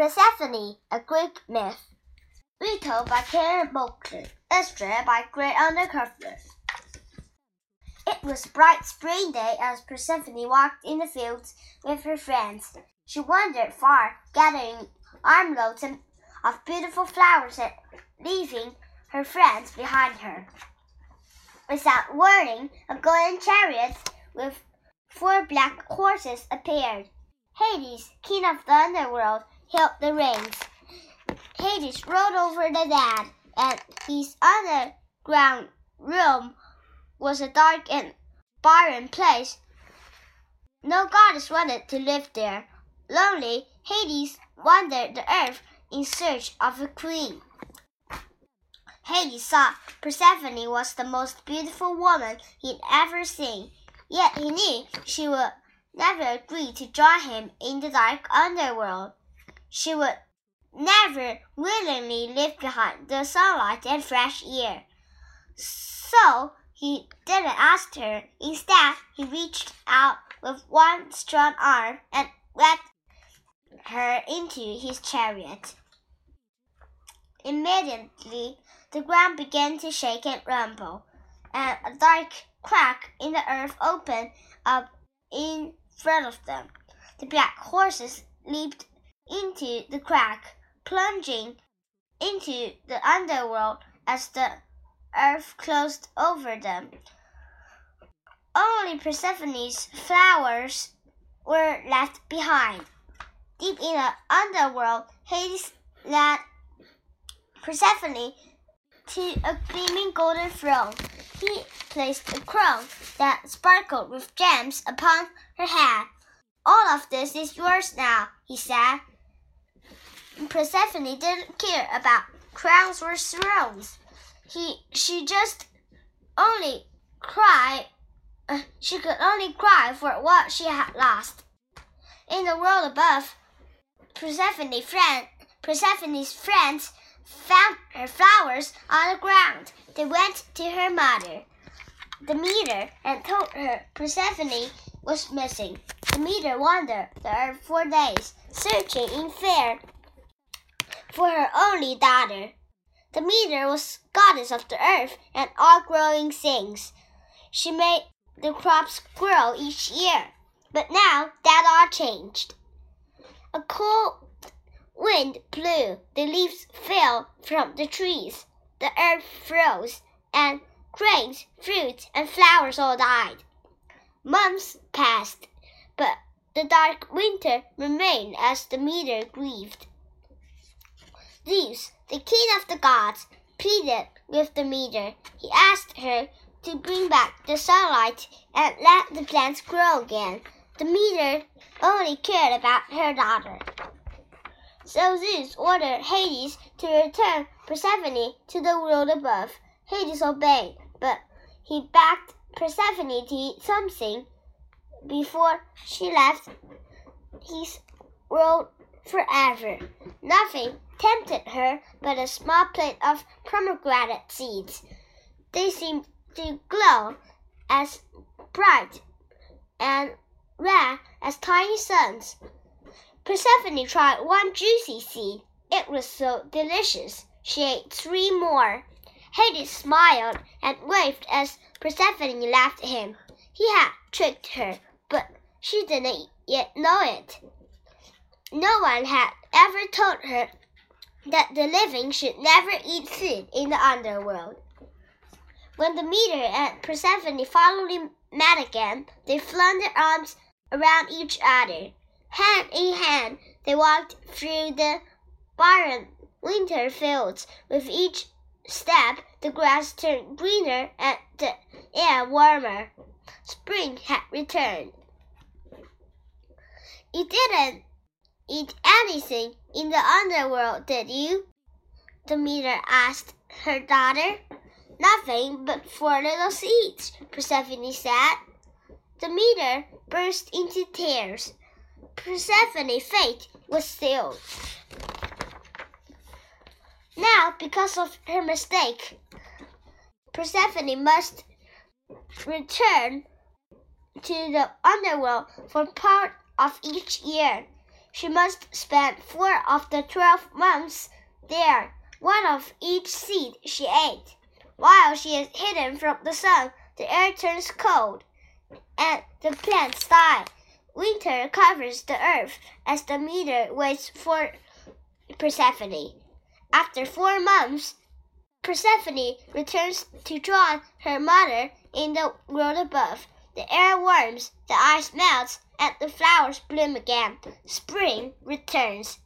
Persephone, a Greek myth. Retold by Karen Bolton. Illustrated by Grey Undercrofters. It was a bright spring day as Persephone walked in the fields with her friends. She wandered far, gathering armloads of beautiful flowers and leaving her friends behind her. Without warning, a golden chariot with four black horses appeared. Hades, king of the underworld, held the reins. Hades rode over the dead, and his underground room was a dark and barren place. No goddess wanted to live there. Lonely, Hades wandered the earth in search of a queen. Hades saw Persephone was the most beautiful woman he'd ever seen, yet he knew she would never agree to join him in the dark underworld. She would never willingly leave behind the sunlight and fresh air. So he didn't ask her. Instead, he reached out with one strong arm and led her into his chariot. Immediately, the ground began to shake and rumble, and a dark crack in the earth opened up in front of them. The black horses leaped into the crack, plunging into the underworld as the earth closed over them. Only Persephone's flowers were left behind. Deep in the underworld, Hades led Persephone to a gleaming golden throne. He placed a crown that sparkled with gems upon her head. All of this is yours now, he said. Persephone didn't care about crowns or thrones. He, she just only cried. Uh, she could only cry for what she had lost. In the world above, Persephone friend, Persephone's friends found her flowers on the ground. They went to her mother, Demeter, and told her Persephone was missing. Demeter wandered the earth for days, searching in fear for her only daughter. Demeter was goddess of the earth and all growing things. She made the crops grow each year. But now that all changed. A cold wind blew, the leaves fell from the trees, the earth froze, and grains, fruits, and flowers all died. Months passed, but the dark winter remained as Demeter grieved. Zeus, the king of the gods, pleaded with Demeter. He asked her to bring back the sunlight and let the plants grow again. Demeter only cared about her daughter. So Zeus ordered Hades to return Persephone to the world above. Hades obeyed, but he begged Persephone to eat something before she left his world forever. Nothing tempted her but a small plate of pomegranate seeds. They seemed to glow as bright and red as tiny suns. Persephone tried one juicy seed. It was so delicious. She ate three more. Hades smiled and waved as Persephone laughed at him. He had tricked her, but she didn't yet know it. No one had ever told her that the living should never eat food in the underworld. When Demeter and Persephone finally met again, they flung their arms around each other. Hand in hand, they walked through the barren winter fields. With each step, the grass turned greener and the air warmer. Spring had returned. You didn't eat anything in the underworld, did you? Demeter asked her daughter. Nothing but four little seeds, Persephone said. Demeter burst into tears. Persephone's fate was sealed. Now, because of her mistake, Persephone must return to the underworld for part of each year. She must spend four of the twelve months there, one of each seed she ate. While she is hidden from the sun, the air turns cold, and the plants die. Winter covers the earth as Demeter waits for Persephone. After four months, Persephone returns to join her mother in the world above. The air warms, the ice melts, and the flowers bloom again. Spring returns.